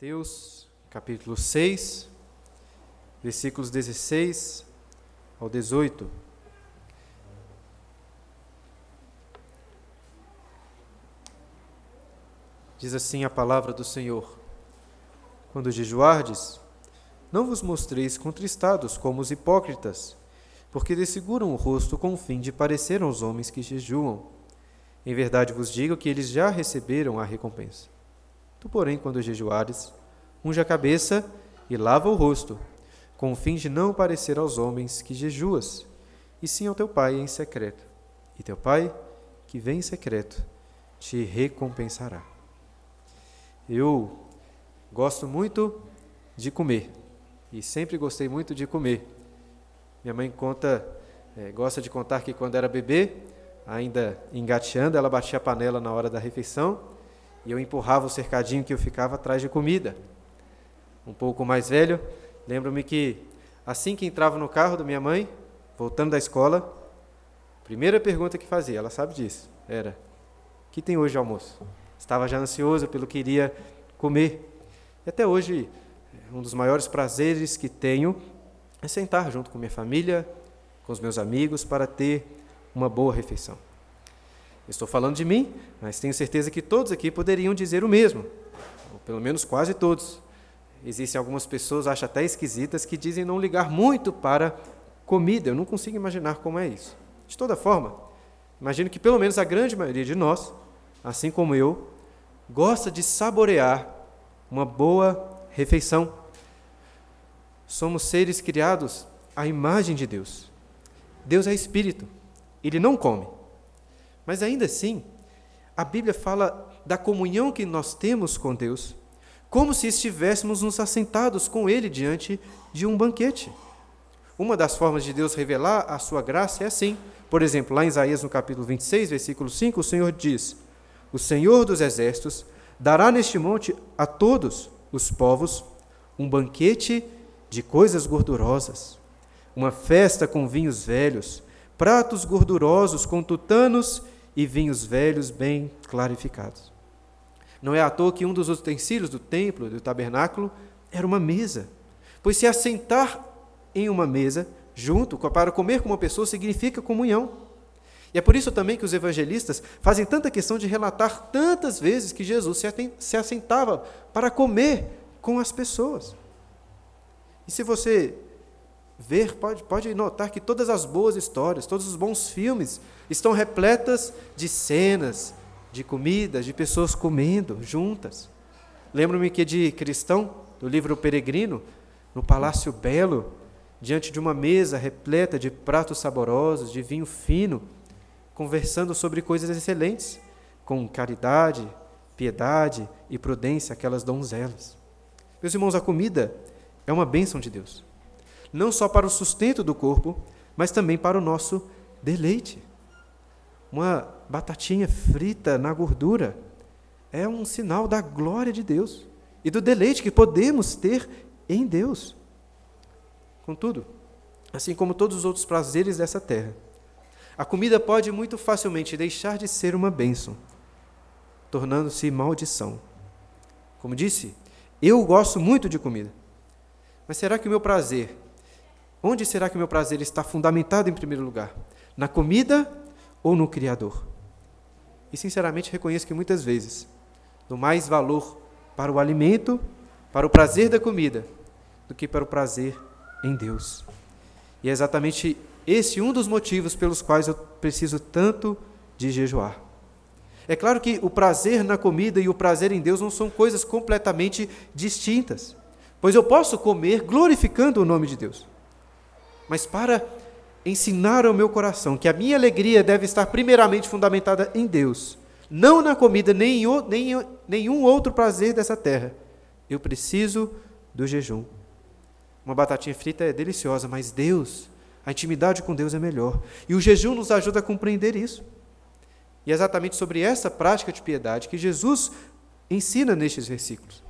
Mateus, capítulo 6, versículos 16 ao 18. Diz assim a palavra do Senhor: Quando jejuardes, não vos mostreis contristados como os hipócritas, porque desseguram o rosto com o fim de parecer aos homens que jejuam. Em verdade vos digo que eles já receberam a recompensa. Tu, porém, quando jejuares, unge a cabeça e lava o rosto, com o fim de não parecer aos homens que jejuas, e sim ao teu Pai em secreto. E teu Pai, que vem em secreto, te recompensará. Eu gosto muito de comer, e sempre gostei muito de comer. Minha mãe conta, é, gosta de contar que quando era bebê, ainda engateando, ela batia a panela na hora da refeição e eu empurrava o cercadinho que eu ficava atrás de comida. Um pouco mais velho, lembro-me que assim que entrava no carro da minha mãe, voltando da escola, a primeira pergunta que fazia, ela sabe disso, era: "O que tem hoje de almoço?". Estava já ansioso pelo que iria comer. E até hoje, um dos maiores prazeres que tenho é sentar junto com minha família, com os meus amigos para ter uma boa refeição. Estou falando de mim, mas tenho certeza que todos aqui poderiam dizer o mesmo, ou pelo menos quase todos. Existem algumas pessoas, acho até esquisitas, que dizem não ligar muito para comida. Eu não consigo imaginar como é isso. De toda forma, imagino que pelo menos a grande maioria de nós, assim como eu, gosta de saborear uma boa refeição. Somos seres criados à imagem de Deus. Deus é espírito. Ele não come. Mas ainda assim, a Bíblia fala da comunhão que nós temos com Deus, como se estivéssemos nos assentados com Ele diante de um banquete. Uma das formas de Deus revelar a sua graça é assim. Por exemplo, lá em Isaías, no capítulo 26, versículo 5, o Senhor diz: O Senhor dos exércitos dará neste monte a todos os povos um banquete de coisas gordurosas, uma festa com vinhos velhos, pratos gordurosos com tutanos e vinhos velhos bem clarificados. Não é à toa que um dos utensílios do templo, do tabernáculo, era uma mesa. Pois se assentar em uma mesa, junto, para comer com uma pessoa, significa comunhão. E é por isso também que os evangelistas fazem tanta questão de relatar tantas vezes que Jesus se assentava para comer com as pessoas. E se você ver, pode, pode notar que todas as boas histórias, todos os bons filmes estão repletas de cenas, de comidas, de pessoas comendo juntas. Lembro-me que de cristão, do livro Peregrino, no Palácio Belo, diante de uma mesa repleta de pratos saborosos, de vinho fino, conversando sobre coisas excelentes, com caridade, piedade e prudência, aquelas donzelas. Meus irmãos, a comida é uma bênção de Deus não só para o sustento do corpo, mas também para o nosso deleite. Uma batatinha frita na gordura é um sinal da glória de Deus e do deleite que podemos ter em Deus. Contudo, assim como todos os outros prazeres dessa terra, a comida pode muito facilmente deixar de ser uma bênção, tornando-se maldição. Como disse, eu gosto muito de comida, mas será que o meu prazer Onde será que o meu prazer está fundamentado em primeiro lugar? Na comida ou no Criador? E sinceramente reconheço que muitas vezes dou mais valor para o alimento, para o prazer da comida, do que para o prazer em Deus. E é exatamente esse um dos motivos pelos quais eu preciso tanto de jejuar. É claro que o prazer na comida e o prazer em Deus não são coisas completamente distintas, pois eu posso comer glorificando o nome de Deus mas para ensinar ao meu coração que a minha alegria deve estar primeiramente fundamentada em Deus, não na comida, nem em nenhum outro prazer dessa terra. Eu preciso do jejum. Uma batatinha frita é deliciosa, mas Deus, a intimidade com Deus é melhor. E o jejum nos ajuda a compreender isso. E é exatamente sobre essa prática de piedade que Jesus ensina nestes versículos.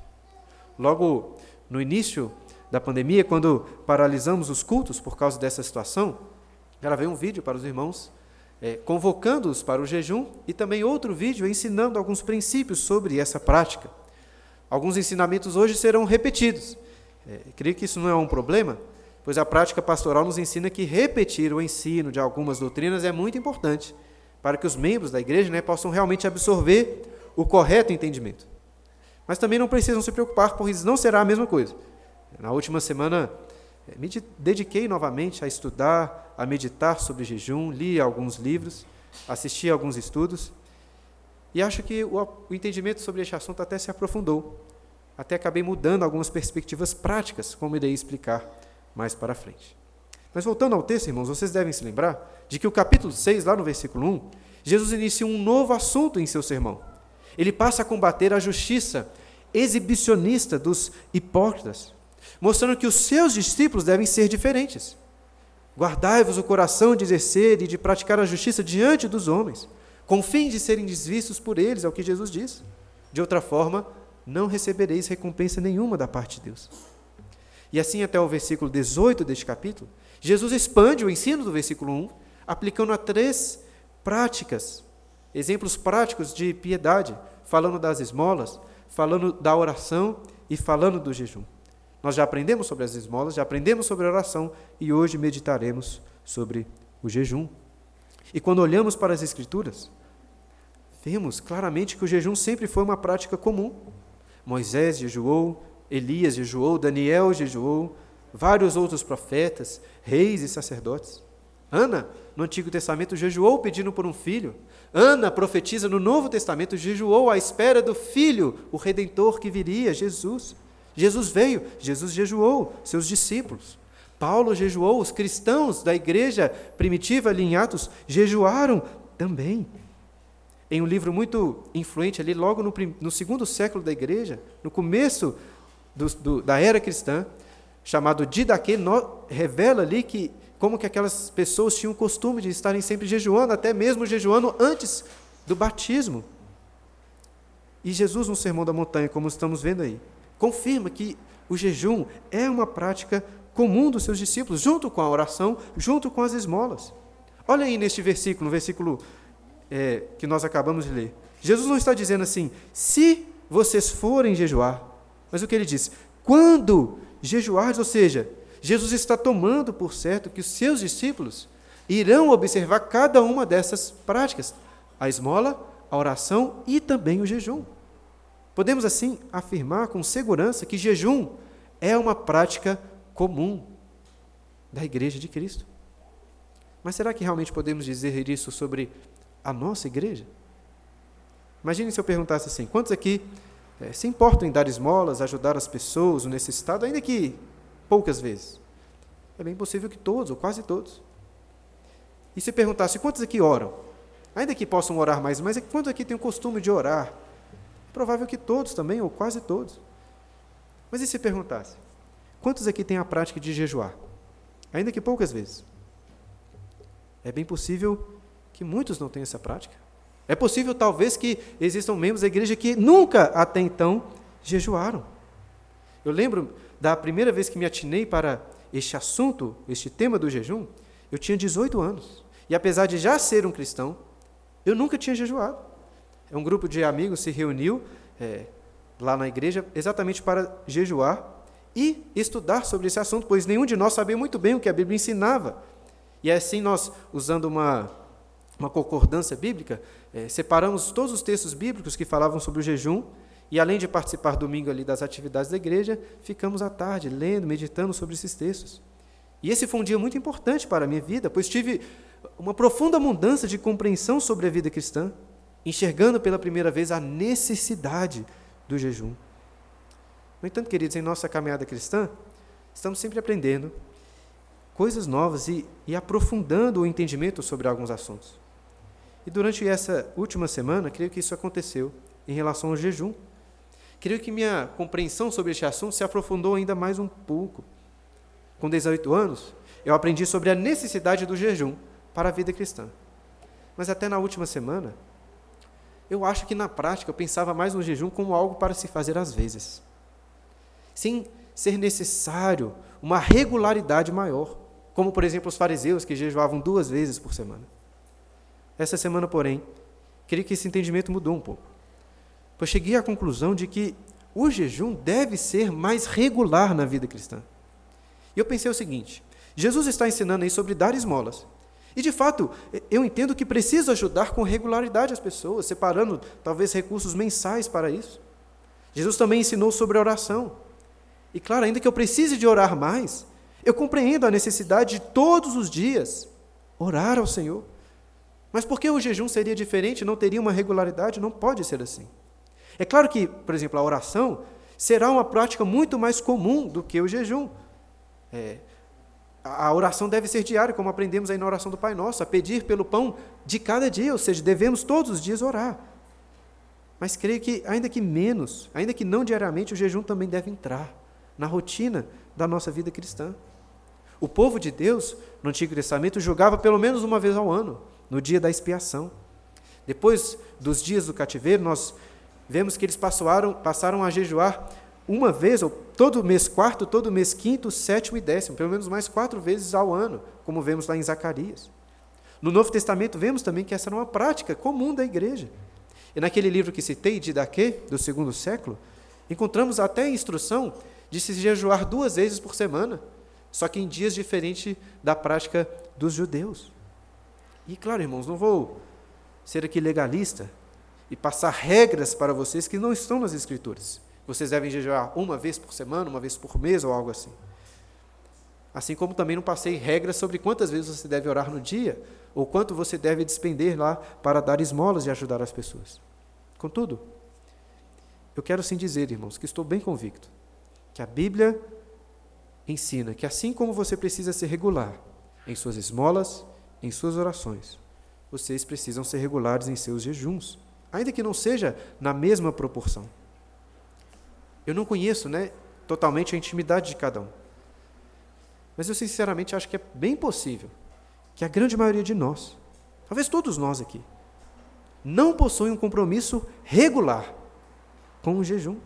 Logo no início da pandemia, quando paralisamos os cultos por causa dessa situação, gravei um vídeo para os irmãos, é, convocando-os para o jejum, e também outro vídeo ensinando alguns princípios sobre essa prática. Alguns ensinamentos hoje serão repetidos. É, creio que isso não é um problema, pois a prática pastoral nos ensina que repetir o ensino de algumas doutrinas é muito importante para que os membros da igreja né, possam realmente absorver o correto entendimento. Mas também não precisam se preocupar, pois não será a mesma coisa. Na última semana, eh, me dediquei novamente a estudar, a meditar sobre jejum, li alguns livros, assisti a alguns estudos, e acho que o, entendimento sobre este assunto até se aprofundou. Até acabei mudando algumas perspectivas práticas, como irei explicar mais para frente. Mas voltando ao texto, irmãos, vocês devem se lembrar de que o capítulo 6, lá no versículo 1, Jesus inicia um novo assunto em seu sermão. Ele passa a combater a justiça exibicionista dos hipócritas, mostrando que os seus discípulos devem ser diferentes. Guardai-vos o coração de exercer e de praticar a justiça diante dos homens, com fim de serem desvistos por eles, é o que Jesus diz. De outra forma, não recebereis recompensa nenhuma da parte de Deus. E assim até o versículo 18 deste capítulo, Jesus expande o ensino do versículo 1, aplicando a três práticas, exemplos práticos de piedade, falando das esmolas, falando da oração e falando do jejum. Nós já aprendemos sobre as esmolas, já aprendemos sobre a oração e hoje meditaremos sobre o jejum. E quando olhamos para as Escrituras, vemos claramente que o jejum sempre foi uma prática comum. Moisés jejuou, Elias jejuou, Daniel jejuou, vários outros profetas, reis e sacerdotes. Ana, no Antigo Testamento, jejuou pedindo por um filho. Ana profetiza no Novo Testamento, jejuou à espera do filho, o redentor que viria, Jesus. Jesus veio, Jesus jejuou, seus discípulos. Paulo jejuou, os cristãos da igreja primitiva ali em Atos jejuaram também. Em um livro muito influente ali, logo no, no segundo século da igreja, no começo do, do, da era cristã, chamado Didaquê, revela ali que como que aquelas pessoas tinham o costume de estarem sempre jejuando, até mesmo jejuando antes do batismo. E Jesus, no Sermão da Montanha, como estamos vendo aí, confirma que o jejum é uma prática comum dos seus discípulos, junto com a oração, junto com as esmolas. Olha aí neste versículo, no versículo é, que nós acabamos de ler. Jesus não está dizendo assim, se vocês forem jejuar, mas o que ele diz? Quando jejuardes, ou seja, Jesus está tomando por certo que os seus discípulos irão observar cada uma dessas práticas: a esmola, a oração e também o jejum. Podemos assim afirmar com segurança que jejum é uma prática comum da Igreja de Cristo. Mas será que realmente podemos dizer isso sobre a nossa igreja? Imagine se eu perguntasse assim: quantos aqui é, se importam em dar esmolas, ajudar as pessoas, o necessitado, ainda que poucas vezes. É bem possível que todos, ou quase todos. E se perguntasse quantos aqui oram? Ainda que possam orar mais, mas é quantos aqui têm o costume de orar? Provável que todos também, ou quase todos. Mas e se perguntasse? Quantos aqui têm a prática de jejuar? Ainda que poucas vezes. É bem possível que muitos não tenham essa prática. É possível, talvez, que existam membros da igreja que nunca até então jejuaram. Eu lembro da primeira vez que me atinei para este assunto, este tema do jejum, eu tinha 18 anos. E apesar de já ser um cristão, eu nunca tinha jejuado. Um grupo de amigos se reuniu é, lá na igreja exatamente para jejuar e estudar sobre esse assunto, pois nenhum de nós sabia muito bem o que a Bíblia ensinava. E assim nós, usando uma, uma concordância bíblica, é, separamos todos os textos bíblicos que falavam sobre o jejum e além de participar domingo ali das atividades da igreja, ficamos à tarde lendo, meditando sobre esses textos. E esse foi um dia muito importante para a minha vida, pois tive uma profunda mudança de compreensão sobre a vida cristã, enxergando pela primeira vez a necessidade do jejum. No entanto, queridos, em nossa caminhada cristã, estamos sempre aprendendo coisas novas e, e aprofundando o entendimento sobre alguns assuntos. E durante essa última semana, creio que isso aconteceu em relação ao jejum. Creio que minha compreensão sobre este assunto se aprofundou ainda mais um pouco. Com 18 anos, eu aprendi sobre a necessidade do jejum para a vida cristã. Mas até na última semana, eu acho que na prática eu pensava mais no jejum como algo para se fazer às vezes. Sem ser necessário uma regularidade maior, como por exemplo os fariseus que jejuavam duas vezes por semana. Essa semana, porém, creio que esse entendimento mudou um pouco. Pois cheguei à conclusão de que o jejum deve ser mais regular na vida cristã. E eu pensei o seguinte: Jesus está ensinando aí sobre dar esmolas. E de fato, eu entendo que preciso ajudar com regularidade as pessoas, separando talvez recursos mensais para isso. Jesus também ensinou sobre oração. E claro, ainda que eu precise de orar mais, eu compreendo a necessidade de todos os dias orar ao Senhor. Mas por que o jejum seria diferente, não teria uma regularidade? Não pode ser assim. É claro que, por exemplo, a oração será uma prática muito mais comum do que o jejum. É, a oração deve ser diária, como aprendemos aí na oração do Pai Nosso, a pedir pelo pão de cada dia, ou seja, devemos todos os dias orar. Mas creio que, ainda que menos, ainda que não diariamente, o jejum também deve entrar na rotina da nossa vida cristã. O povo de Deus, no Antigo Testamento, julgava pelo menos uma vez ao ano, no dia da expiação. Depois dos dias do cativeiro, nós vemos que eles passaram, passaram a jejuar uma vez, ou todo mês quarto, todo mês quinto, sétimo e décimo, pelo menos mais quatro vezes ao ano, como vemos lá em Zacarias. No Novo Testamento, vemos também que essa era uma prática comum da igreja. E naquele livro que citei, de Daquê, do segundo século, encontramos até a instrução de se jejuar duas vezes por semana, só que em dias diferentes da prática dos judeus. E claro, irmãos, não vou ser aqui legalista e passar regras para vocês que não estão nas Escrituras. Vocês devem jejuar uma vez por semana, uma vez por mês ou algo assim. Assim como também não passei regras sobre quantas vezes você deve orar no dia ou quanto você deve despender lá para dar esmolas e ajudar as pessoas. Contudo, eu quero sim dizer, irmãos, que estou bem convicto que a Bíblia ensina que assim como você precisa ser regular em suas esmolas, em suas orações, vocês precisam ser regulares em seus jejuns, ainda que não seja na mesma proporção. Eu não conheço, né, totalmente a intimidade de cada um. Mas eu sinceramente acho que é bem possível que a grande maioria de nós, talvez todos nós aqui, não possuem um compromisso regular com o jejum.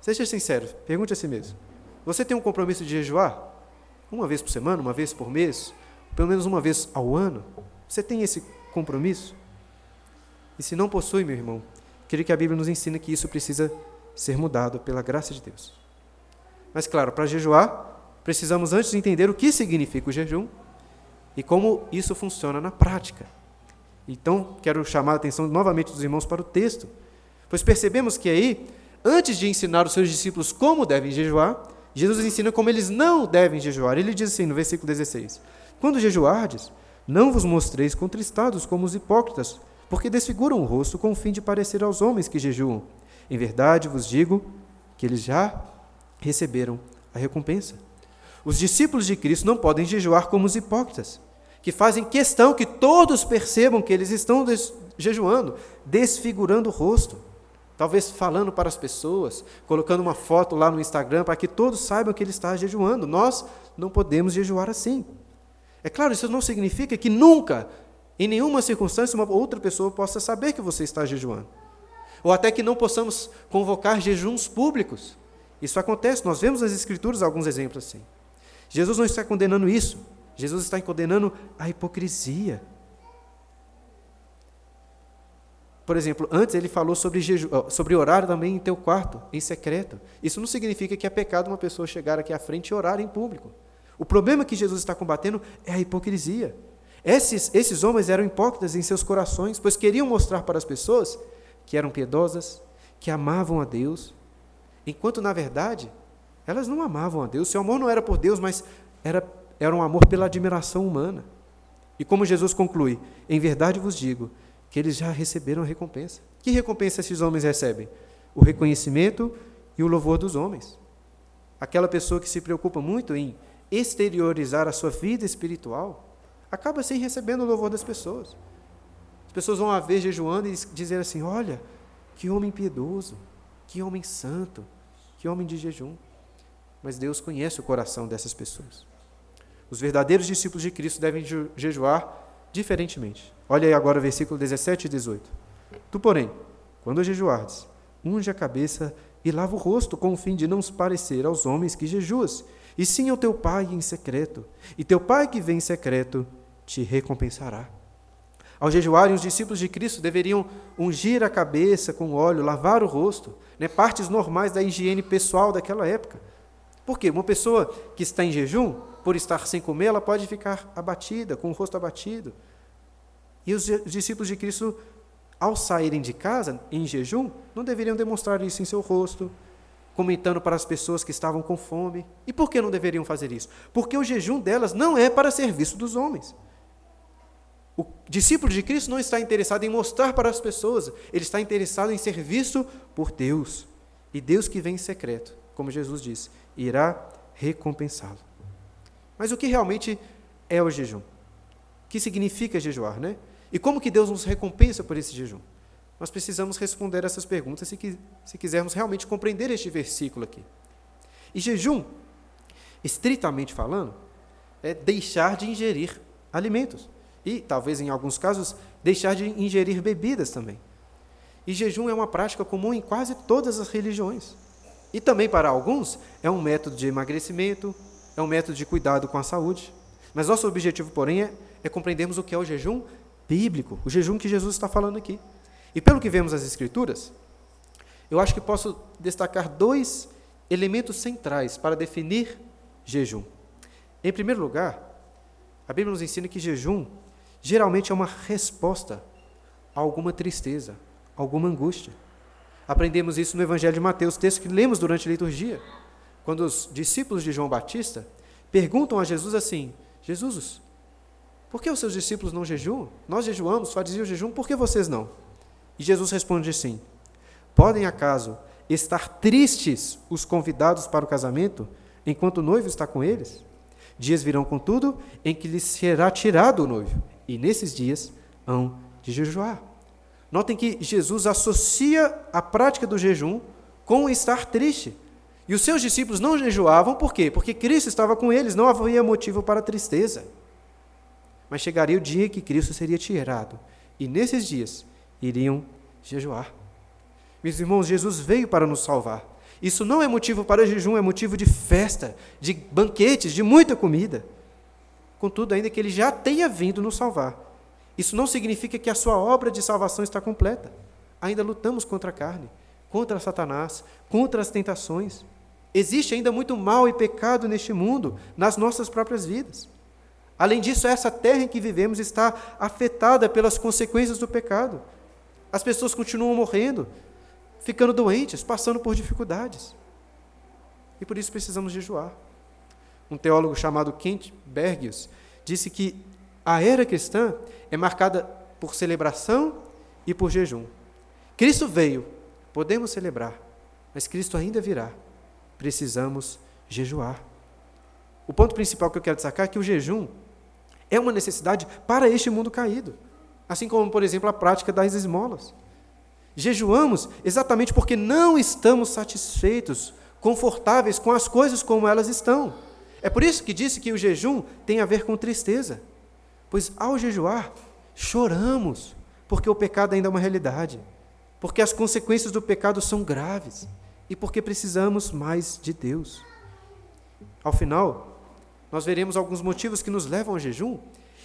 Seja sincero, pergunte a si mesmo. Você tem um compromisso de jejuar? Uma vez por semana, uma vez por mês, pelo menos uma vez ao ano? Você tem esse compromisso? E se não possui, meu irmão, queria que a Bíblia nos ensina que isso precisa ser mudado pela graça de Deus. Mas, claro, para jejuar, precisamos antes entender o que significa o jejum e como isso funciona na prática. Então, quero chamar a atenção novamente dos irmãos para o texto, pois percebemos que aí, antes de ensinar os seus discípulos como devem jejuar, Jesus ensina como eles não devem jejuar. Ele diz assim no versículo 16: Quando jejuardes, não vos mostreis contristados como os hipócritas, porque desfiguram o rosto com o fim de parecer aos homens que jejuam. Em verdade vos digo que eles já receberam a recompensa. Os discípulos de Cristo não podem jejuar como os hipócritas, que fazem questão que todos percebam que eles estão des jejuando, desfigurando o rosto. Talvez falando para as pessoas, colocando uma foto lá no Instagram para que todos saibam que ele está jejuando. Nós não podemos jejuar assim. É claro, isso não significa que nunca, em nenhuma circunstância, uma outra pessoa possa saber que você está jejuando. Ou até que não possamos convocar jejuns públicos. Isso acontece, nós vemos nas Escrituras alguns exemplos assim. Jesus não está condenando isso. Jesus está condenando a hipocrisia. Por exemplo, antes ele falou sobre, jeju, sobre orar também em teu quarto, em secreto. Isso não significa que é pecado uma pessoa chegar aqui à frente e orar em público. O problema que Jesus está combatendo é a hipocrisia. Esses, esses homens eram hipócritas em seus corações, pois queriam mostrar para as pessoas que eram piedosas, que amavam a Deus, enquanto na verdade elas não amavam a Deus. Seu amor não era por Deus, mas era, era um amor pela admiração humana. E como Jesus conclui, em verdade vos digo que eles já receberam a recompensa. Que recompensa esses homens recebem? O reconhecimento e o louvor dos homens. Aquela pessoa que se preocupa muito em exteriorizar a sua vida espiritual, acaba sem recebendo o louvor das pessoas. As pessoas vão a ver jejuando e dizer assim: olha, que homem piedoso, que homem santo, que homem de jejum. Mas Deus conhece o coração dessas pessoas. Os verdadeiros discípulos de Cristo devem jejuar diferentemente. Olha aí agora o versículo 17 e 18. Tu, porém, quando jejuardes, unge a cabeça e lava o rosto, com o fim de não se parecer aos homens que jejuas, e sim ao teu pai em secreto. E teu pai que vem em secreto te recompensará. Ao jejuarem, os discípulos de Cristo deveriam ungir a cabeça com óleo, lavar o rosto, né, partes normais da higiene pessoal daquela época. Por quê? Uma pessoa que está em jejum, por estar sem comer, ela pode ficar abatida, com o rosto abatido. E os discípulos de Cristo, ao saírem de casa em jejum, não deveriam demonstrar isso em seu rosto, comentando para as pessoas que estavam com fome. E por que não deveriam fazer isso? Porque o jejum delas não é para serviço dos homens. O discípulo de Cristo não está interessado em mostrar para as pessoas, ele está interessado em ser visto por Deus. E Deus que vem em secreto, como Jesus disse, irá recompensá-lo. Mas o que realmente é o jejum? O que significa jejuar, né? E como que Deus nos recompensa por esse jejum? Nós precisamos responder essas perguntas se, se quisermos realmente compreender este versículo aqui. E jejum, estritamente falando, é deixar de ingerir alimentos e, talvez em alguns casos, deixar de ingerir bebidas também. E jejum é uma prática comum em quase todas as religiões. E também, para alguns, é um método de emagrecimento, é um método de cuidado com a saúde. Mas nosso objetivo, porém, é, é compreendermos o que é o jejum bíblico, o jejum que Jesus está falando aqui. E pelo que vemos nas Escrituras, eu acho que posso destacar dois elementos centrais para definir jejum. Em primeiro lugar, a Bíblia nos ensina que jejum geralmente é uma resposta a alguma tristeza, alguma angústia. Aprendemos isso no Evangelho de Mateus, texto que lemos durante a liturgia, quando os discípulos de João Batista perguntam a Jesus assim: Jesus, por que os seus discípulos não jejuam? Nós jejuamos, fariam o jejum, por que vocês não? E Jesus responde assim: Podem acaso estar tristes os convidados para o casamento, enquanto o noivo está com eles? Dias virão, contudo, em que lhes será tirado o noivo, e nesses dias hão de jejuar. Notem que Jesus associa a prática do jejum com estar triste. E os seus discípulos não jejuavam, por quê? Porque Cristo estava com eles, não havia motivo para tristeza. Mas chegaria o dia que Cristo seria tirado, e nesses dias iriam jejuar. Meus irmãos, Jesus veio para nos salvar. Isso não é motivo para jejum, é motivo de festa, de banquetes, de muita comida. Contudo, ainda que ele já tenha vindo nos salvar, isso não significa que a sua obra de salvação está completa. Ainda lutamos contra a carne, contra Satanás, contra as tentações. Existe ainda muito mal e pecado neste mundo, nas nossas próprias vidas. Além disso, essa terra em que vivemos está afetada pelas consequências do pecado. As pessoas continuam morrendo, ficando doentes, passando por dificuldades. E por isso precisamos jejuar. Um teólogo chamado Kent Bergius disse que a era cristã é marcada por celebração e por jejum. Cristo veio, podemos celebrar, mas Cristo ainda virá. Precisamos jejuar. O ponto principal que eu quero destacar é que o jejum é uma necessidade para este mundo caído, assim como, por exemplo, a prática das esmolas. Jejuamos exatamente porque não estamos satisfeitos, confortáveis com as coisas como elas estão. É por isso que disse que o jejum tem a ver com tristeza. Pois ao jejuar, choramos, porque o pecado ainda é uma realidade, porque as consequências do pecado são graves e porque precisamos mais de Deus. Ao final, nós veremos alguns motivos que nos levam ao jejum,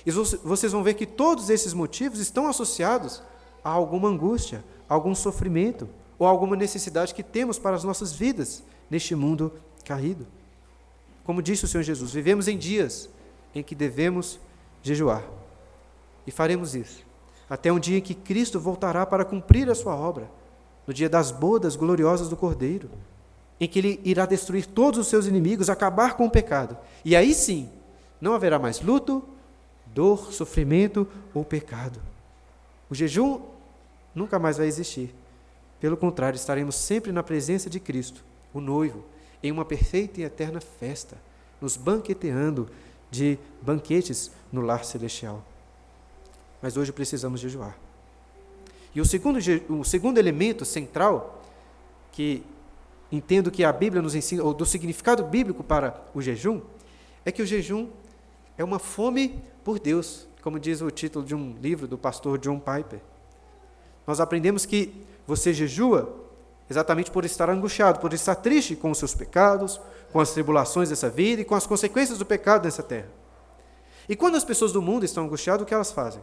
e vocês vão ver que todos esses motivos estão associados a alguma angústia, a algum sofrimento ou alguma necessidade que temos para as nossas vidas neste mundo caído. Como disse o Senhor Jesus, vivemos em dias em que devemos jejuar. E faremos isso até um dia em que Cristo voltará para cumprir a sua obra, no dia das bodas gloriosas do Cordeiro, em que ele irá destruir todos os seus inimigos, acabar com o pecado. E aí sim, não haverá mais luto, dor, sofrimento ou pecado. O jejum nunca mais vai existir. Pelo contrário, estaremos sempre na presença de Cristo, o noivo, em uma perfeita e eterna festa, nos banqueteando de banquetes no lar celestial. Mas hoje precisamos jejuar. E o segundo, o segundo elemento central que entendo que a Bíblia nos ensina, ou do significado bíblico para o jejum, é que o jejum é uma fome por Deus, como diz o título de um livro do pastor John Piper. Nós aprendemos que você jejua exatamente por estar angustiado, por estar triste com os seus pecados, com as tribulações dessa vida e com as consequências do pecado nessa terra. E quando as pessoas do mundo estão angustiadas, o que elas fazem?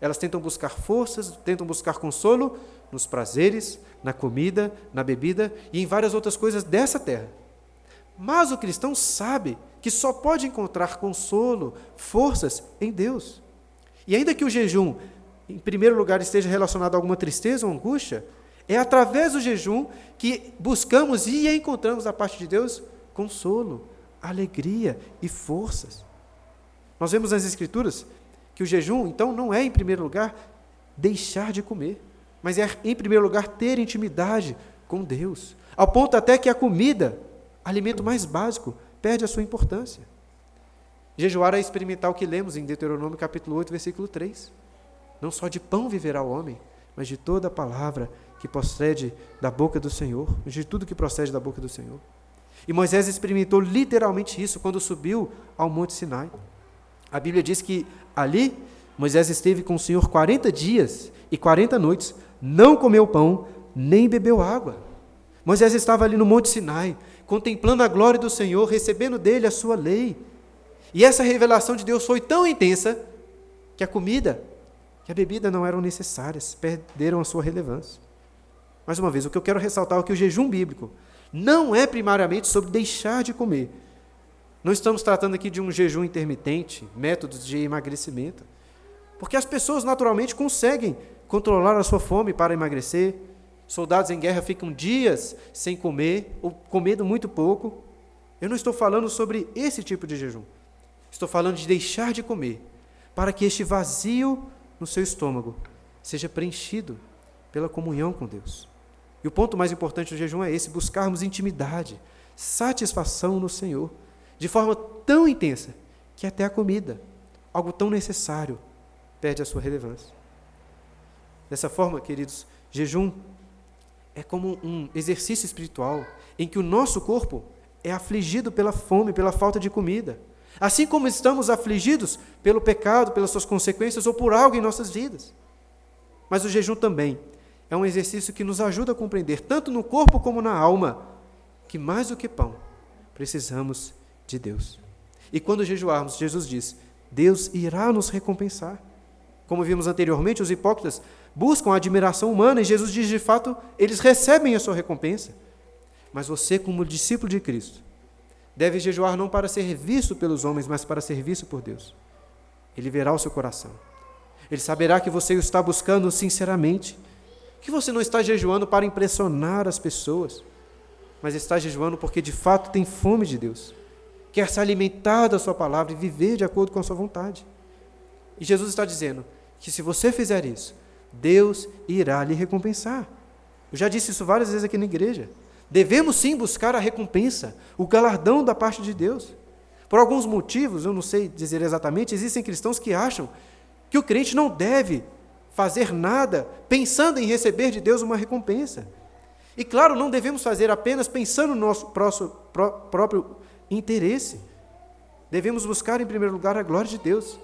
Elas tentam buscar forças, tentam buscar consolo nos prazeres, na comida, na bebida e em várias outras coisas dessa terra. Mas o cristão sabe que só pode encontrar consolo, forças em Deus. E ainda que o jejum, em primeiro lugar, esteja relacionado a alguma tristeza ou angústia, é através do jejum que buscamos e encontramos da parte de Deus consolo, alegria e forças. Nós vemos nas Escrituras que o jejum, então, não é, em primeiro lugar, deixar de comer, mas é, em primeiro lugar, ter intimidade com Deus, ao ponto até que a comida, alimento mais básico, perde a sua importância. Jejuar é experimentar o que lemos em Deuteronômio capítulo 8, versículo 3. Não só de pão viverá o homem, mas de toda a palavra que procede da boca do Senhor, de tudo que procede da boca do Senhor. E Moisés experimentou literalmente isso quando subiu ao Monte Sinai. A Bíblia diz que ali Moisés esteve com o Senhor 40 dias e 40 noites, não comeu pão, nem bebeu água. Moisés estava ali no Monte Sinai, contemplando a glória do Senhor, recebendo dele a sua lei. E essa revelação de Deus foi tão intensa que a comida, que a bebida não eram necessárias, perderam a sua relevância. Mais uma vez, o que eu quero ressaltar é que o jejum bíblico não é primariamente sobre deixar de comer, não estamos tratando aqui de um jejum intermitente, métodos de emagrecimento. Porque as pessoas naturalmente conseguem controlar a sua fome para emagrecer. Soldados em guerra ficam dias sem comer, ou comendo muito pouco. Eu não estou falando sobre esse tipo de jejum. Estou falando de deixar de comer, para que este vazio no seu estômago seja preenchido pela comunhão com Deus. E o ponto mais importante do jejum é esse: buscarmos intimidade, satisfação no Senhor de forma tão intensa que até a comida, algo tão necessário, perde a sua relevância. Dessa forma, queridos, jejum é como um exercício espiritual em que o nosso corpo é afligido pela fome, pela falta de comida. Assim como estamos afligidos pelo pecado, pelas suas consequências ou por algo em nossas vidas. Mas o jejum também é um exercício que nos ajuda a compreender, tanto no corpo como na alma, que mais do que pão, precisamos de Deus. E quando jejuarmos, Jesus diz: Deus irá nos recompensar. Como vimos anteriormente, os hipócritas buscam a admiração humana e Jesus diz: de fato, eles recebem a sua recompensa. Mas você, como discípulo de Cristo, deve jejuar não para ser visto pelos homens, mas para ser visto por Deus. Ele verá o seu coração. Ele saberá que você o está buscando sinceramente, que você não está jejuando para impressionar as pessoas, mas está jejuando porque de fato tem fome de Deus quer se alimentar da Sua palavra e viver de acordo com a Sua vontade. E Jesus está dizendo que se você fizer isso, Deus irá lhe recompensar. Eu já disse isso várias vezes aqui na igreja. Devemos sim buscar a recompensa, o galardão da parte de Deus. Por alguns motivos, eu não sei dizer exatamente, existem cristãos que acham que o crente não deve fazer nada pensando em receber de Deus uma recompensa. E claro, não devemos fazer apenas pensando no nosso próprio interesse. Devemos buscar, em primeiro lugar, a glória de Deus.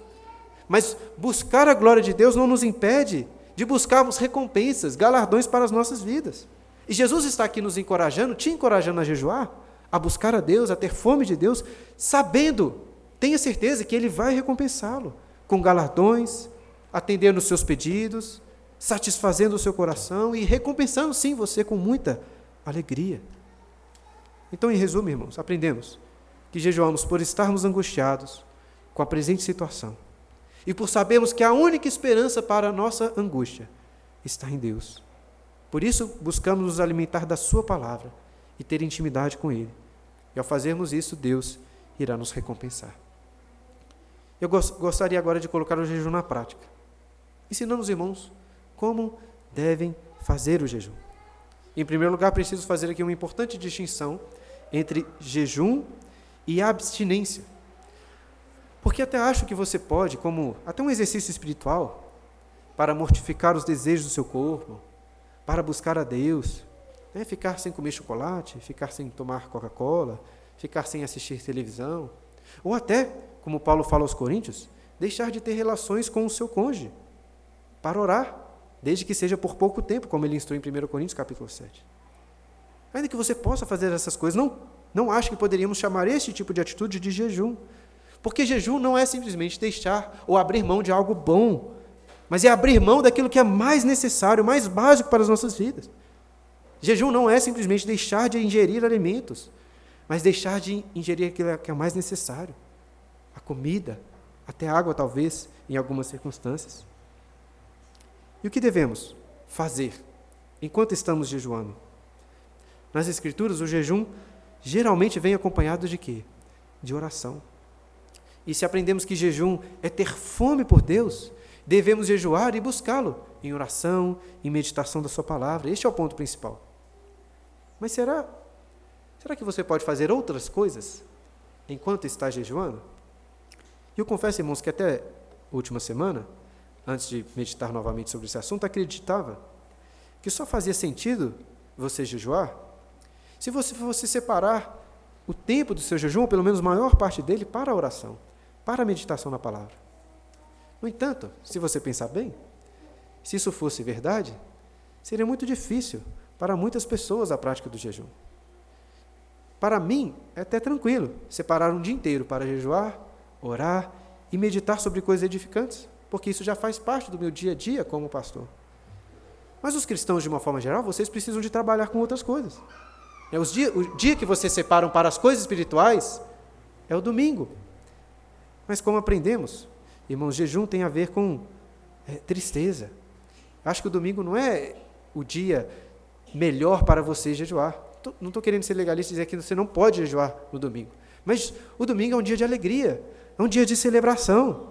Mas buscar a glória de Deus não nos impede de buscarmos recompensas, galardões para as nossas vidas. E Jesus está aqui nos encorajando, te encorajando a jejuar, a buscar a Deus, a ter fome de Deus, sabendo, tenha certeza que Ele vai recompensá-lo com galardões, atendendo os seus pedidos, satisfazendo o seu coração e recompensando, sim, você com muita alegria. Então, em resumo, irmãos, aprendemos que jejuamos por estarmos angustiados com a presente situação e por sabermos que a única esperança para a nossa angústia está em Deus. Por isso, buscamos nos alimentar da Sua palavra e ter intimidade com Ele. E ao fazermos isso, Deus irá nos recompensar. Eu gostaria agora de colocar o jejum na prática, ensinando os irmãos como devem fazer o jejum. Em primeiro lugar, preciso fazer aqui uma importante distinção entre jejum e abstinência. Porque até acho que você pode, como até um exercício espiritual, para mortificar os desejos do seu corpo, para buscar a Deus, né? ficar sem comer chocolate, ficar sem tomar Coca-Cola, ficar sem assistir televisão, ou até, como Paulo fala aos Coríntios, deixar de ter relações com o seu cônjuge, para orar, desde que seja por pouco tempo, como ele instrui em 1 Coríntios capítulo 7. Ainda que você possa fazer essas coisas, não não acho que poderíamos chamar este tipo de atitude de jejum. Porque jejum não é simplesmente deixar ou abrir mão de algo bom, mas é abrir mão daquilo que é mais necessário, mais básico para as nossas vidas. Jejum não é simplesmente deixar de ingerir alimentos, mas deixar de ingerir aquilo que é mais necessário. A comida, até água, talvez, em algumas circunstâncias. E o que devemos fazer enquanto estamos jejuando? Nas Escrituras, o jejum geralmente vem acompanhado de quê? De oração. E se aprendemos que jejum é ter fome por Deus, devemos jejuar e buscá-lo em oração, em meditação da Sua palavra. Este é o ponto principal. Mas será, será que você pode fazer outras coisas enquanto está jejuando? Eu confesso, irmãos, que até a última semana, antes de meditar novamente sobre esse assunto, acreditava que só fazia sentido você jejuar se você fosse separar o tempo do seu jejum, ou pelo menos a maior parte dele, para a oração, para a meditação na palavra. No entanto, se você pensar bem, se isso fosse verdade, seria muito difícil para muitas pessoas a prática do jejum. Para mim, é até tranquilo separar um dia inteiro para jejuar, orar e meditar sobre coisas edificantes, porque isso já faz parte do meu dia a dia como pastor. Mas os cristãos, de uma forma geral, vocês precisam de trabalhar com outras coisas. É os dia, o dia que vocês separam para as coisas espirituais é o domingo. Mas como aprendemos, irmãos, jejum tem a ver com é, tristeza. Acho que o domingo não é o dia melhor para você jejuar. Não estou querendo ser legalista e dizer que você não pode jejuar no domingo. Mas o domingo é um dia de alegria, é um dia de celebração.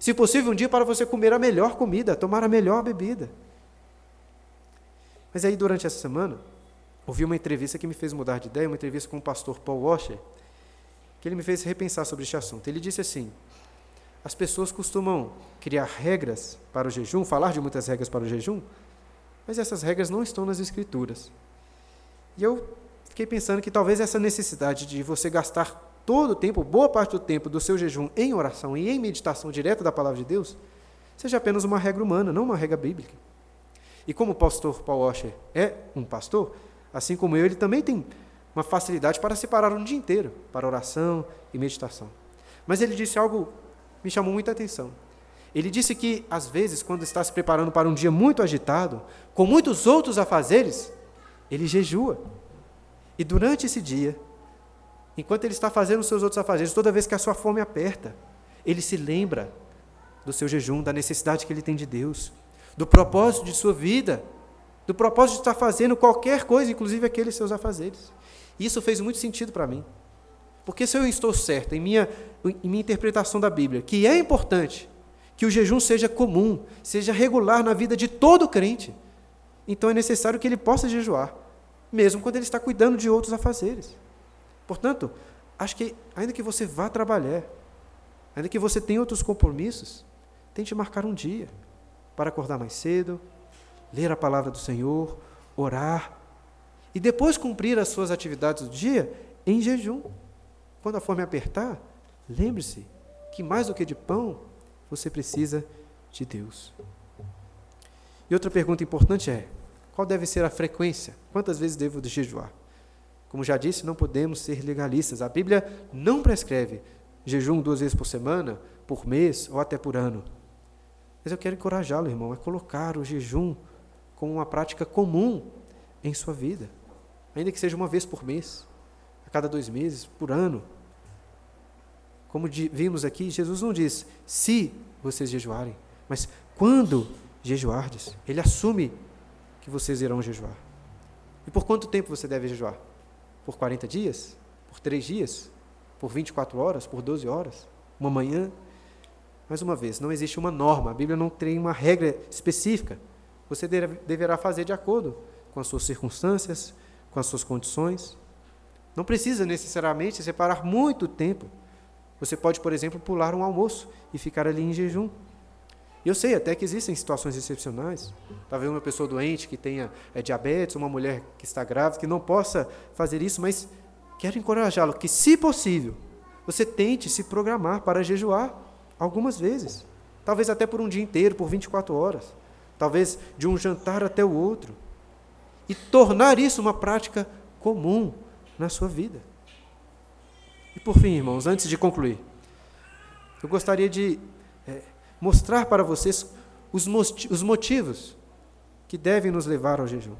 Se possível, um dia para você comer a melhor comida, tomar a melhor bebida. Mas aí, durante essa semana, ouvi uma entrevista que me fez mudar de ideia, uma entrevista com o pastor Paul Washer, que ele me fez repensar sobre este assunto. Ele disse assim: as pessoas costumam criar regras para o jejum, falar de muitas regras para o jejum, mas essas regras não estão nas Escrituras. E eu fiquei pensando que talvez essa necessidade de você gastar todo o tempo, boa parte do tempo do seu jejum em oração e em meditação direta da palavra de Deus, seja apenas uma regra humana, não uma regra bíblica. E como o pastor Paul Washer é um pastor, assim como eu, ele também tem uma facilidade para separar um dia inteiro para oração e meditação. Mas ele disse algo que me chamou muita atenção. Ele disse que, às vezes, quando está se preparando para um dia muito agitado, com muitos outros afazeres, ele jejua. E durante esse dia, enquanto ele está fazendo os seus outros afazeres, toda vez que a sua fome aperta, ele se lembra do seu jejum, da necessidade que ele tem de Deus, do propósito de sua vida, do propósito de estar fazendo qualquer coisa, inclusive aqueles seus afazeres. Isso fez muito sentido para mim. Porque se eu estou certo em minha, em minha interpretação da Bíblia, que é importante que o jejum seja comum, seja regular na vida de todo crente. Então é necessário que ele possa jejuar, mesmo quando ele está cuidando de outros afazeres. Portanto, acho que ainda que você vá trabalhar, ainda que você tenha outros compromissos, tente marcar um dia para acordar mais cedo, ler a palavra do Senhor, orar e depois cumprir as suas atividades do dia em jejum. Quando a fome apertar, lembre-se que mais do que de pão, você precisa de Deus. E outra pergunta importante é: qual deve ser a frequência? Quantas vezes devo jejuar? Como já disse, não podemos ser legalistas. A Bíblia não prescreve jejum duas vezes por semana, por mês ou até por ano. Mas eu quero encorajá-lo, irmão, a colocar o jejum como uma prática comum em sua vida. Ainda que seja uma vez por mês, a cada dois meses, por ano. Como vimos aqui, Jesus não diz se vocês jejuarem, mas quando jejuardes. Ele assume que vocês irão jejuar. E por quanto tempo você deve jejuar? Por 40 dias? Por 3 dias? Por 24 horas? Por 12 horas? Uma manhã? Mais uma vez, não existe uma norma, a Bíblia não tem uma regra específica. Você deverá fazer de acordo com as suas circunstâncias, com as suas condições. Não precisa necessariamente separar muito tempo você pode, por exemplo, pular um almoço e ficar ali em jejum. E eu sei até que existem situações excepcionais. Talvez uma pessoa doente que tenha é, diabetes, uma mulher que está grávida, que não possa fazer isso, mas quero encorajá-lo que, se possível, você tente se programar para jejuar algumas vezes. Talvez até por um dia inteiro, por 24 horas. Talvez de um jantar até o outro. E tornar isso uma prática comum na sua vida. E por fim, irmãos, antes de concluir, eu gostaria de é, mostrar para vocês os, os motivos que devem nos levar ao jejum.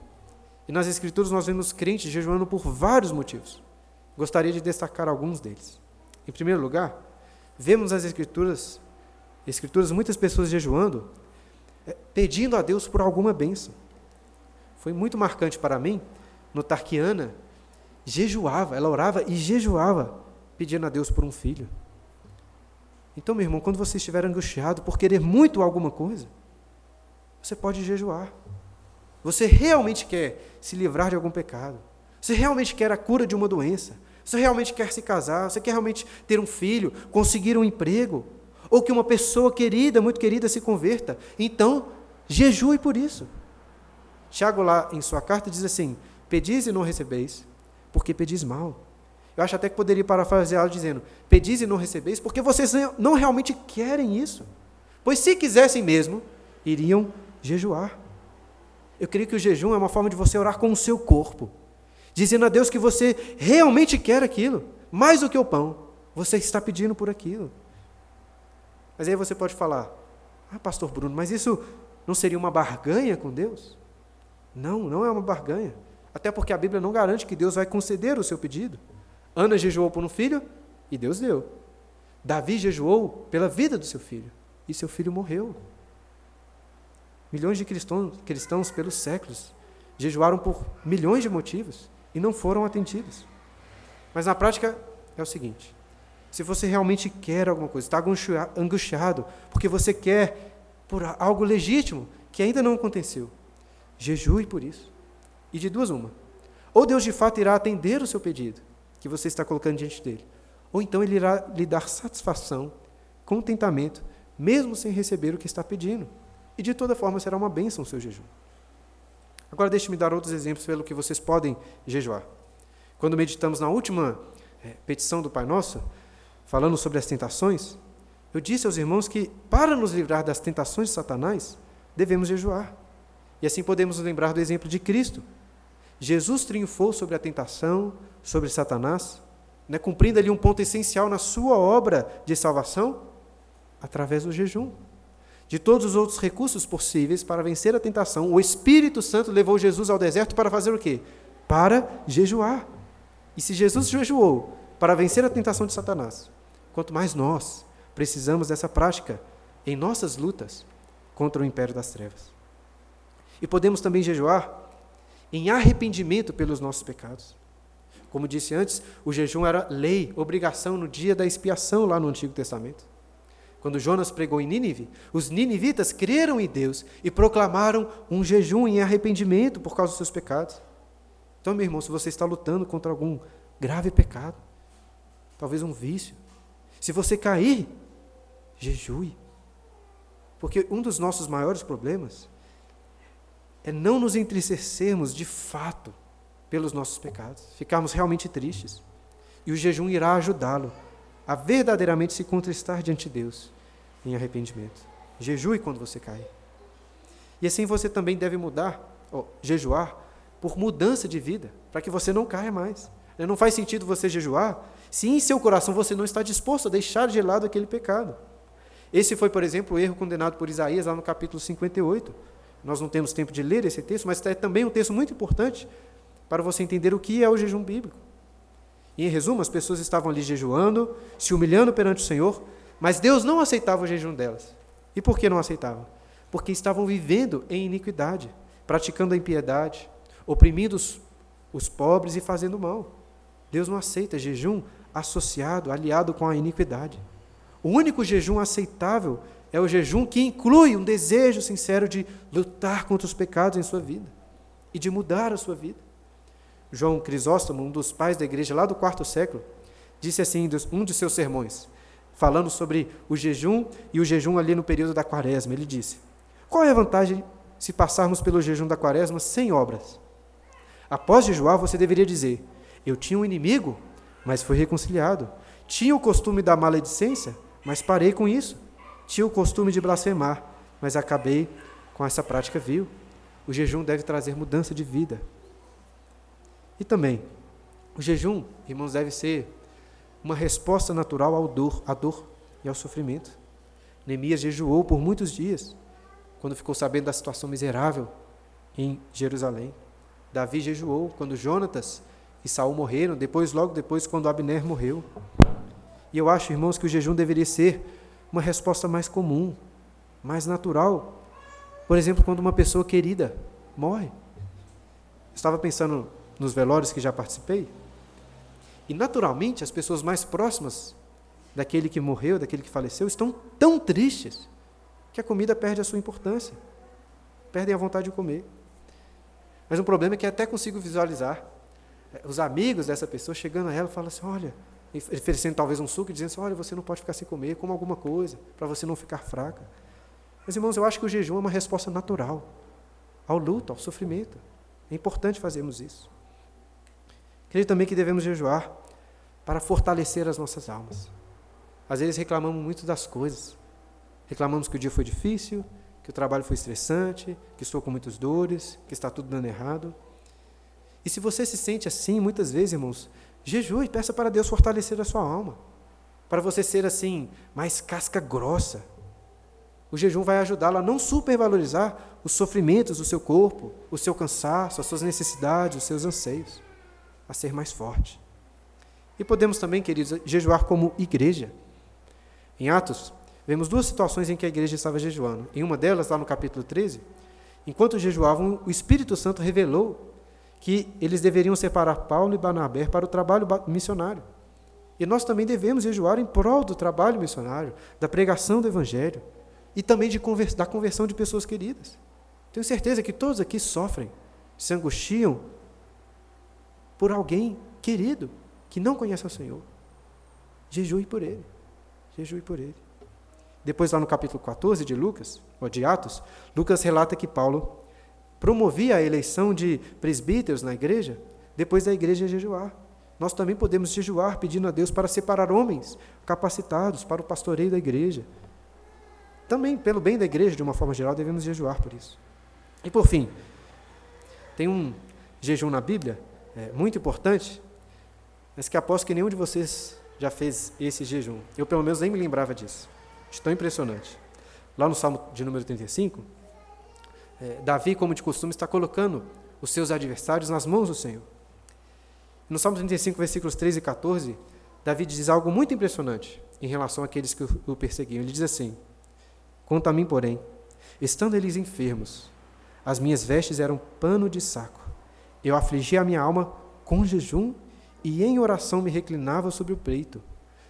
E nas Escrituras nós vemos crentes jejuando por vários motivos. Gostaria de destacar alguns deles. Em primeiro lugar, vemos nas Escrituras, Escrituras muitas pessoas jejuando, é, pedindo a Deus por alguma bênção. Foi muito marcante para mim notar que Ana jejuava, ela orava e jejuava, pedindo a Deus por um filho. Então, meu irmão, quando você estiver angustiado por querer muito alguma coisa, você pode jejuar. Você realmente quer se livrar de algum pecado. Você realmente quer a cura de uma doença. Você realmente quer se casar. Você quer realmente ter um filho, conseguir um emprego. Ou que uma pessoa querida, muito querida, se converta. Então, jejue por isso. Tiago, lá em sua carta, diz assim: Pedis e não recebeis, porque pedis mal. Eu acho até que poderia parafraseá-lo dizendo: Pedis e não recebeis, porque vocês não realmente querem isso. Pois se quisessem mesmo, iriam jejuar. Eu creio que o jejum é uma forma de você orar com o seu corpo, dizendo a Deus que você realmente quer aquilo, mais do que o pão. Você está pedindo por aquilo. Mas aí você pode falar: Ah, Pastor Bruno, mas isso não seria uma barganha com Deus? Não, não é uma barganha. Até porque a Bíblia não garante que Deus vai conceder o seu pedido. Ana jejuou por um filho e Deus deu. Davi jejuou pela vida do seu filho e seu filho morreu. Milhões de cristãos, cristãos pelos séculos jejuaram por milhões de motivos e não foram atendidos. Mas na prática é o seguinte: se você realmente quer alguma coisa, está angustiado, porque você quer por algo legítimo que ainda não aconteceu, jejue por isso. E de duas, uma. Ou Deus de fato irá atender o seu pedido, que você está colocando diante dele, ou então ele irá lhe dar satisfação, contentamento, mesmo sem receber o que está pedindo. E de toda forma será uma bênção o seu jejum. Agora deixe-me dar outros exemplos pelo que vocês podem jejuar. Quando meditamos na última é, petição do Pai Nosso, falando sobre as tentações, eu disse aos irmãos que para nos livrar das tentações de Satanás, devemos jejuar. E assim podemos nos lembrar do exemplo de Cristo. Jesus triunfou sobre a tentação, sobre Satanás, né, cumprindo ali um ponto essencial na sua obra de salvação, através do jejum de todos os outros recursos possíveis para vencer a tentação, o Espírito Santo levou Jesus ao deserto para fazer o quê? Para jejuar. E se Jesus jejuou para vencer a tentação de Satanás, quanto mais nós precisamos dessa prática em nossas lutas contra o império das trevas. E podemos também jejuar em arrependimento pelos nossos pecados. Como disse antes, o jejum era lei, obrigação no dia da expiação lá no Antigo Testamento. Quando Jonas pregou em Nínive, os ninivitas creram em Deus e proclamaram um jejum em arrependimento por causa dos seus pecados. Então, meu irmão, se você está lutando contra algum grave pecado, talvez um vício, se você cair, jejue. Porque um dos nossos maiores problemas é não nos entristecermos de fato pelos nossos pecados, ficarmos realmente tristes. E o jejum irá ajudá-lo a verdadeiramente se contristar diante de Deus em arrependimento. Jejue quando você cair. E assim você também deve mudar, ou jejuar, por mudança de vida, para que você não caia mais. Né, não faz sentido você jejuar se em seu coração você não está disposto a deixar de lado aquele pecado. Esse foi, por exemplo, o erro condenado por Isaías lá no capítulo 58. Nós não temos tempo de ler esse texto, mas é também um texto muito importante para você entender o que é o jejum bíblico. E, em resumo, as pessoas estavam ali jejuando, se humilhando perante o Senhor, mas Deus não aceitava o jejum delas. E por que não aceitava? Porque estavam vivendo em iniquidade, praticando a impiedade, oprimindo os, os pobres e fazendo mal. Deus não aceita jejum associado, aliado com a iniquidade. O único jejum aceitável é o jejum que inclui um desejo sincero de lutar contra os pecados em sua vida e de mudar a sua vida. João Crisóstomo, um dos pais da igreja lá do quarto século, disse assim em um de seus sermões, falando sobre o jejum e o jejum ali no período da quaresma. Ele disse: Qual é a vantagem se passarmos pelo jejum da quaresma sem obras? Após jejuar, você deveria dizer: Eu tinha um inimigo, mas fui reconciliado. Tinha o costume da maledicência, mas parei com isso. Tinha o costume de blasfemar, mas acabei com essa prática vil. O jejum deve trazer mudança de vida. E também, o jejum, irmãos, deve ser uma resposta natural ao dor, à dor e ao sofrimento. Neemias jejuou por muitos dias quando ficou sabendo da situação miserável em Jerusalém. Davi jejuou quando Jonatas e Saul morreram, depois logo depois quando Abner morreu. E eu acho, irmãos, que o jejum deveria ser uma resposta mais comum, mais natural. Por exemplo, quando uma pessoa querida morre. Estava pensando nos velórios que já participei. E naturalmente as pessoas mais próximas daquele que morreu, daquele que faleceu, estão tão tristes que a comida perde a sua importância. Perdem a vontade de comer. Mas o problema é que até consigo visualizar eh, os amigos dessa pessoa chegando a ela e falando assim: olha, oferecendo talvez um suco e dizendo assim: olha, você não pode ficar sem comer, coma alguma coisa, para você não ficar fraca. Mas, irmãos, eu acho que o jejum é uma resposta natural ao luto, ao sofrimento. É importante fazermos isso. Creio também que devemos jejuar para fortalecer as nossas almas. Às vezes reclamamos muito das coisas. Reclamamos que o dia foi difícil, que o trabalho foi estressante, que estou com muitas dores, que está tudo dando errado. E se você se sente assim, muitas vezes, irmãos, jejue peça para Deus fortalecer a sua alma. Para você ser assim, mais casca grossa. O jejum vai ajudá-lo a não supervalorizar os sofrimentos do seu corpo, o seu cansaço, as suas necessidades, os seus anseios. A ser mais forte. E podemos também, queridos, jejuar como igreja. Em Atos, vemos duas situações em que a igreja estava jejuando. Em uma delas, lá no capítulo 13, enquanto jejuavam, o Espírito Santo revelou que eles deveriam separar Paulo e Barnabé para o trabalho missionário. E nós também devemos jejuar em prol do trabalho missionário, da pregação do Evangelho e também da conversão de pessoas queridas. Tenho certeza que todos aqui sofrem, se angustiam por alguém querido que não conhece o Senhor. Jejue por ele. Jejue por ele. Depois, lá no capítulo 14 de Lucas, ou de Atos, Lucas relata que Paulo promovia a eleição de presbíteros na igreja, depois da igreja jejuar. Nós também podemos jejuar pedindo a Deus para separar homens capacitados para o pastoreio da igreja. Também, pelo bem da igreja, de uma forma geral, devemos jejuar por isso. E por fim, tem um jejum na Bíblia, é, muito importante, mas que aposto que nenhum de vocês já fez esse jejum. Eu, pelo menos, nem me lembrava disso. É tão impressionante. Lá no Salmo de número 35, é, Davi, como de costume, está colocando os seus adversários nas mãos do Senhor. No Salmo 35, versículos 13 e 14, Davi diz algo muito impressionante em relação àqueles que o perseguiam. Ele diz assim: Quanto a mim, porém, estando eles enfermos, as minhas vestes eram pano de saco. Eu afligia a minha alma com jejum e em oração me reclinava sobre o peito.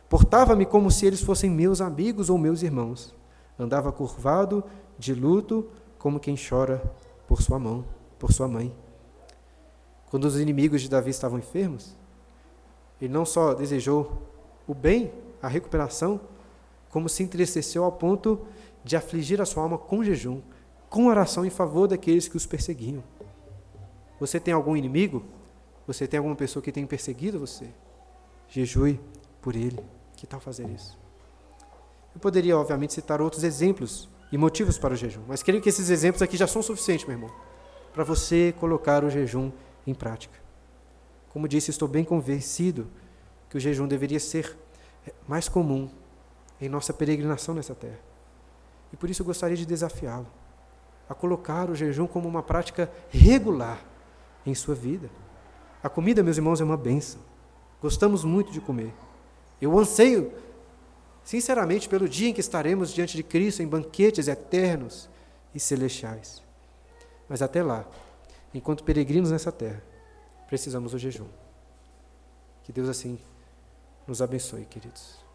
Portava-me como se eles fossem meus amigos ou meus irmãos. Andava curvado, de luto, como quem chora por sua mão, por sua mãe. Quando os inimigos de Davi estavam enfermos, ele não só desejou o bem, a recuperação, como se entristeceu ao ponto de afligir a sua alma com jejum, com oração em favor daqueles que os perseguiam. Você tem algum inimigo? Você tem alguma pessoa que tem perseguido você? Jejue por ele. Que tal fazer isso? Eu poderia, obviamente, citar outros exemplos e motivos para o jejum, mas creio que esses exemplos aqui já são suficientes, meu irmão, para você colocar o jejum em prática. Como disse, estou bem convencido que o jejum deveria ser mais comum em nossa peregrinação nessa terra. E por isso eu gostaria de desafiá-lo a colocar o jejum como uma prática regular em sua vida. A comida, meus irmãos, é uma benção. Gostamos muito de comer. Eu anseio, sinceramente, pelo dia em que estaremos diante de Cristo em banquetes eternos e celestiais. Mas até lá, enquanto peregrinos nessa terra, precisamos do jejum. Que Deus assim nos abençoe, queridos.